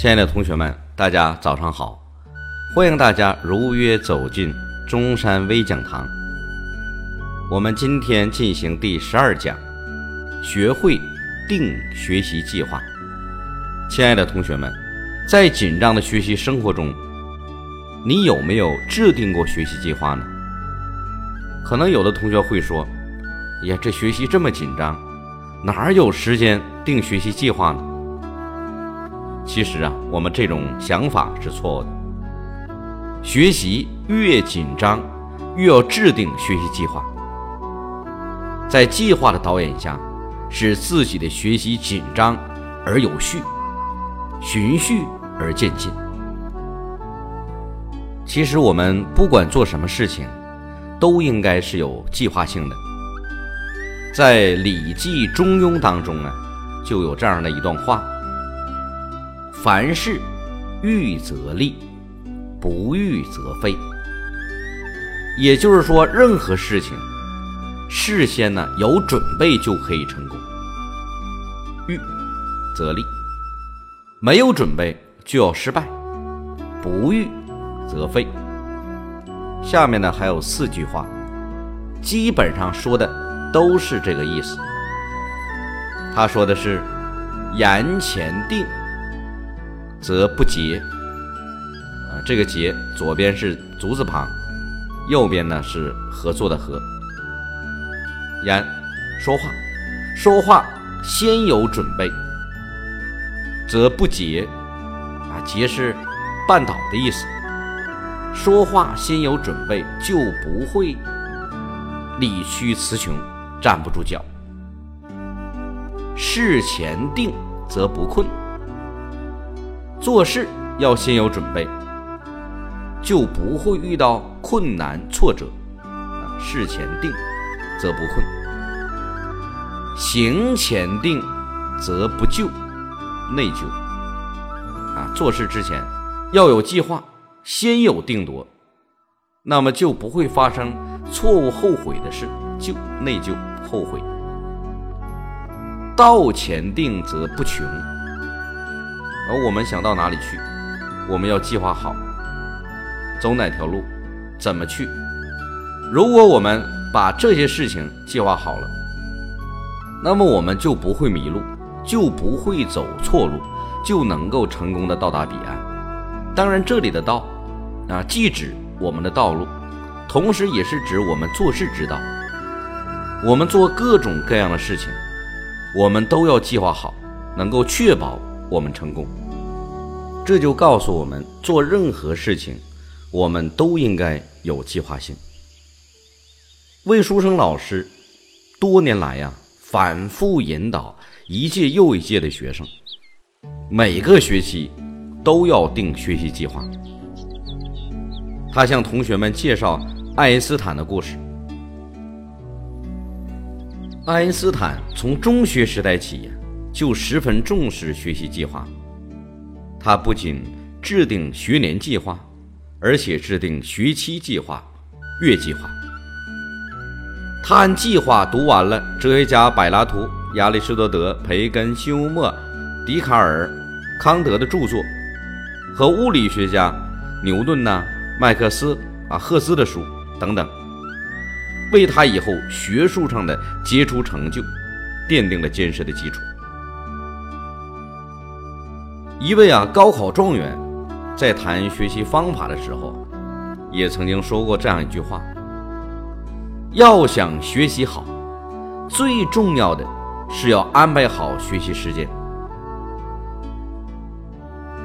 亲爱的同学们，大家早上好！欢迎大家如约走进中山微讲堂。我们今天进行第十二讲，学会定学习计划。亲爱的同学们，在紧张的学习生活中，你有没有制定过学习计划呢？可能有的同学会说：“呀，这学习这么紧张，哪有时间定学习计划呢？”其实啊，我们这种想法是错误的。学习越紧张，越要制定学习计划，在计划的导演下，使自己的学习紧张而有序，循序而渐进。其实我们不管做什么事情，都应该是有计划性的。在《礼记·中庸》当中呢，就有这样的一段话。凡事预则立，不预则废。也就是说，任何事情事先呢有准备就可以成功。预则立，没有准备就要失败；不预则废。下面呢还有四句话，基本上说的都是这个意思。他说的是：言前定。则不节啊，这个节左边是足字旁，右边呢是合作的合。言说话，说话先有准备，则不节啊，节是绊倒的意思。说话先有准备，就不会理屈词穷，站不住脚。事前定，则不困。做事要先有准备，就不会遇到困难挫折。啊，事前定则不困；行前定则不疚，内疚。啊，做事之前要有计划，先有定夺，那么就不会发生错误后悔的事，就内疚后悔。道前定则不穷。而我们想到哪里去，我们要计划好，走哪条路，怎么去。如果我们把这些事情计划好了，那么我们就不会迷路，就不会走错路，就能够成功的到达彼岸。当然，这里的道啊，既指我们的道路，同时也是指我们做事之道。我们做各种各样的事情，我们都要计划好，能够确保。我们成功，这就告诉我们，做任何事情，我们都应该有计划性。魏书生老师多年来呀，反复引导一届又一届的学生，每个学期都要定学习计划。他向同学们介绍爱因斯坦的故事。爱因斯坦从中学时代起呀。就十分重视学习计划，他不仅制定学年计划，而且制定学期计划、月计划。他按计划读完了哲学家柏拉图、亚里士多德、培根、休谟、笛卡尔、康德的著作，和物理学家牛顿呐、麦克斯啊、赫兹的书等等，为他以后学术上的杰出成就奠定了坚实的基础。一位啊高考状元，在谈学习方法的时候，也曾经说过这样一句话：要想学习好，最重要的是要安排好学习时间。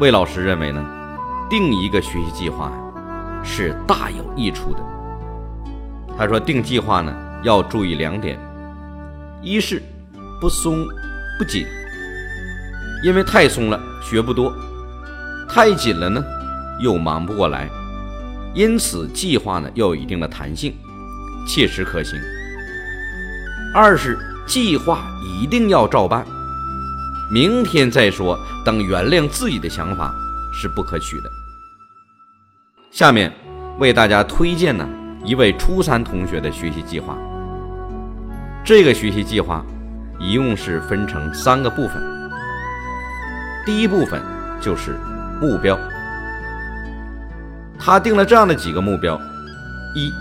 魏老师认为呢，定一个学习计划是大有益处的。他说，定计划呢要注意两点：一是不松不紧。因为太松了，学不多；太紧了呢，又忙不过来。因此，计划呢要有一定的弹性，切实可行。二是计划一定要照办，明天再说，等原谅自己的想法是不可取的。下面为大家推荐呢一位初三同学的学习计划。这个学习计划一共是分成三个部分。第一部分就是目标。他定了这样的几个目标：一、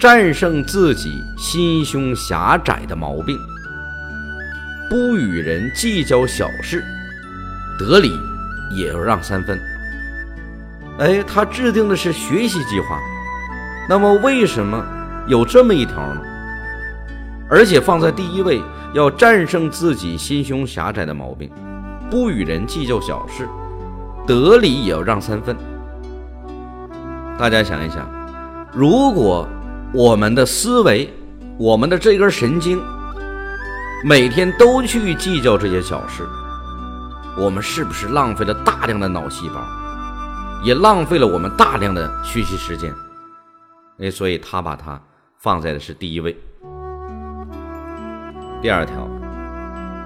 战胜自己心胸狭窄的毛病，不与人计较小事，得理也要让三分。哎，他制定的是学习计划，那么为什么有这么一条呢？而且放在第一位，要战胜自己心胸狭窄的毛病，不与人计较小事，得理也要让三分。大家想一想，如果我们的思维，我们的这根神经，每天都去计较这些小事，我们是不是浪费了大量的脑细胞，也浪费了我们大量的学习时间？哎，所以他把它放在的是第一位。第二条，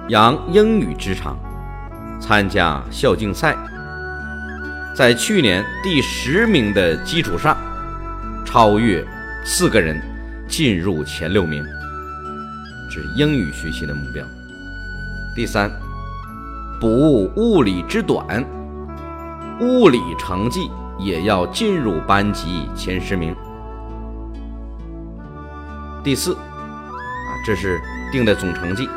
扬英语之长，参加校竞赛。在去年第十名的基础上，超越四个人，进入前六名，这是英语学习的目标。第三，补物理之短，物理成绩也要进入班级前十名。第四，啊，这是定的总成绩，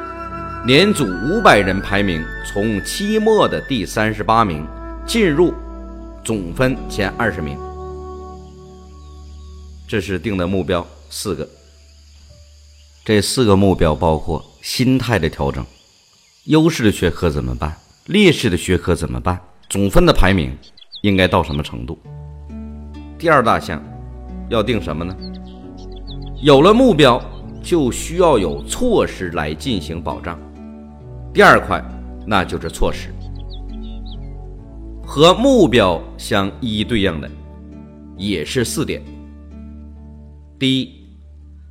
年组五百人排名，从期末的第三十八名进入。总分前二十名，这是定的目标四个。这四个目标包括心态的调整，优势的学科怎么办？劣势的学科怎么办？总分的排名应该到什么程度？第二大项要定什么呢？有了目标，就需要有措施来进行保障。第二块，那就是措施。和目标相一一对应的，也是四点。第一，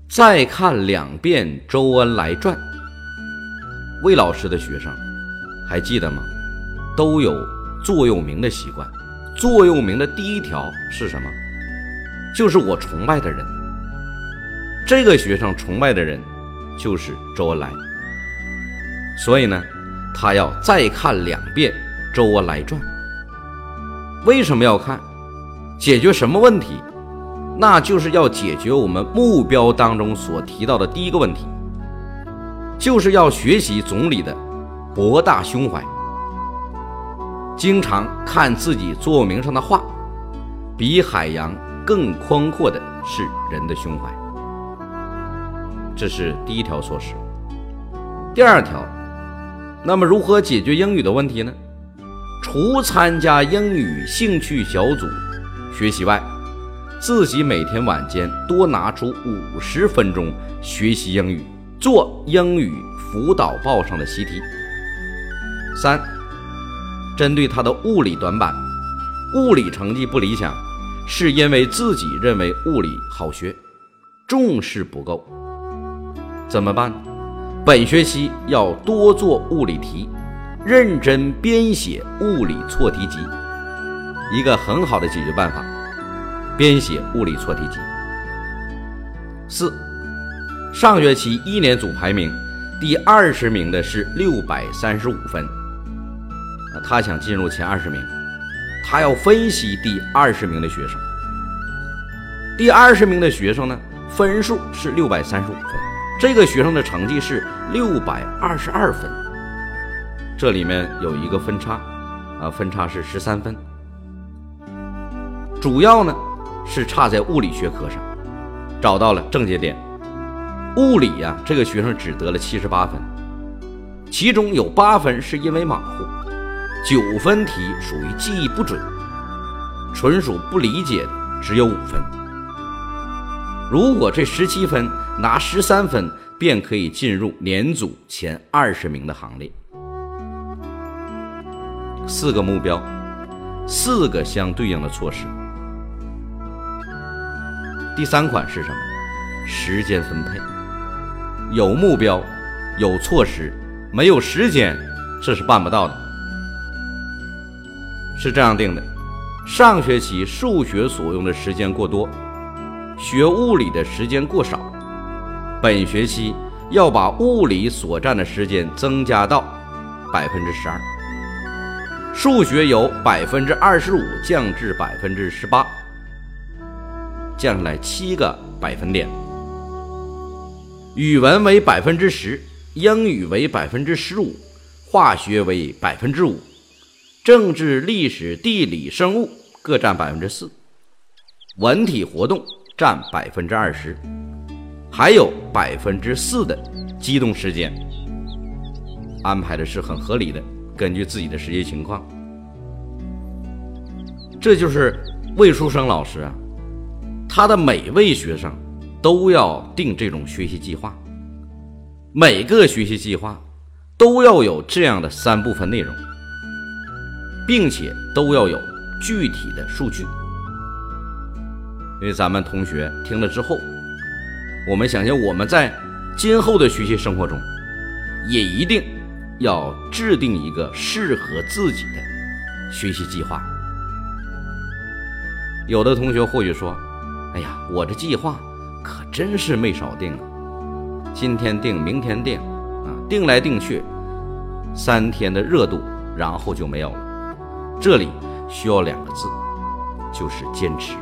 再看两遍《周恩来传》。魏老师的学生还记得吗？都有座右铭的习惯。座右铭的第一条是什么？就是我崇拜的人。这个学生崇拜的人就是周恩来。所以呢，他要再看两遍《周恩来传》。为什么要看？解决什么问题？那就是要解决我们目标当中所提到的第一个问题，就是要学习总理的博大胸怀。经常看自己座右铭上的话，比海洋更宽阔的是人的胸怀。这是第一条措施。第二条，那么如何解决英语的问题呢？除参加英语兴趣小组学习外，自己每天晚间多拿出五十分钟学习英语，做英语辅导报上的习题。三，针对他的物理短板，物理成绩不理想，是因为自己认为物理好学，重视不够。怎么办？本学期要多做物理题。认真编写物理错题集，一个很好的解决办法。编写物理错题集。四，上学期一年组排名第二十名的是六百三十五分，他想进入前二十名，他要分析第二十名的学生。第二十名的学生呢，分数是六百三十五分，这个学生的成绩是六百二十二分。这里面有一个分差，啊，分差是十三分。主要呢是差在物理学科上，找到了症结点。物理呀，这个学生只得了七十八分，其中有八分是因为马虎，九分题属于记忆不准，纯属不理解的只有五分。如果这十七分拿十三分，便可以进入年组前二十名的行列。四个目标，四个相对应的措施。第三款是什么？时间分配。有目标，有措施，没有时间，这是办不到的。是这样定的：上学期数学所用的时间过多，学物理的时间过少。本学期要把物理所占的时间增加到百分之十二。数学由百分之二十五降至百分之十八，降下来七个百分点。语文为百分之十，英语为百分之十五，化学为百分之五，政治、历史、地理、生物各占百分之四，文体活动占百分之二十，还有百分之四的机动时间，安排的是很合理的。根据自己的实际情况，这就是魏书生老师啊，他的每位学生都要定这种学习计划，每个学习计划都要有这样的三部分内容，并且都要有具体的数据。因为咱们同学听了之后，我们想想我们在今后的学习生活中，也一定。要制定一个适合自己的学习计划。有的同学或许说：“哎呀，我这计划可真是没少定啊！今天定，明天定，啊，定来定去，三天的热度，然后就没有了。这里需要两个字，就是坚持。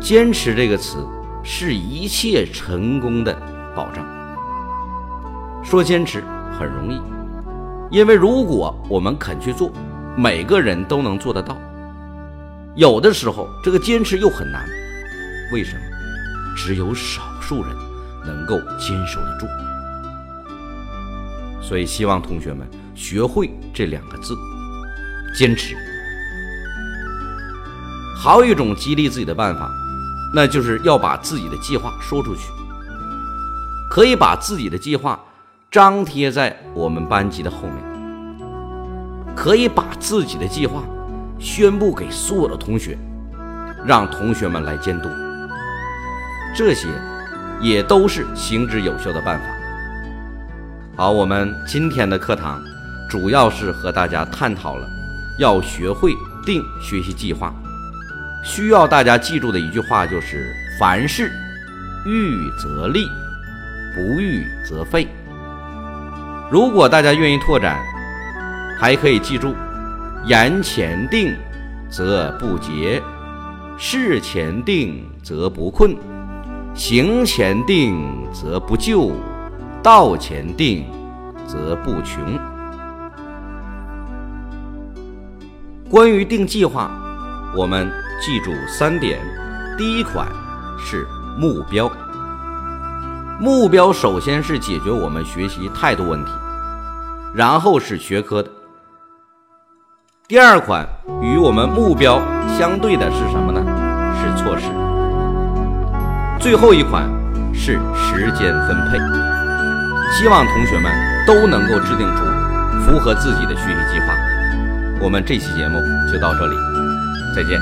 坚持这个词是一切成功的保障。说坚持很容易。”因为如果我们肯去做，每个人都能做得到。有的时候，这个坚持又很难。为什么？只有少数人能够坚守得住。所以，希望同学们学会这两个字：坚持。还有一种激励自己的办法，那就是要把自己的计划说出去。可以把自己的计划。张贴在我们班级的后面，可以把自己的计划宣布给所有的同学，让同学们来监督。这些也都是行之有效的办法。好，我们今天的课堂主要是和大家探讨了要学会定学习计划。需要大家记住的一句话就是：凡事预则立，不预则废。如果大家愿意拓展，还可以记住：言前定，则不竭；事前定，则不困；行前定，则不就；道前定，则不穷。关于定计划，我们记住三点：第一款是目标。目标首先是解决我们学习态度问题，然后是学科的。第二款与我们目标相对的是什么呢？是措施。最后一款是时间分配。希望同学们都能够制定出符合自己的学习计划。我们这期节目就到这里，再见。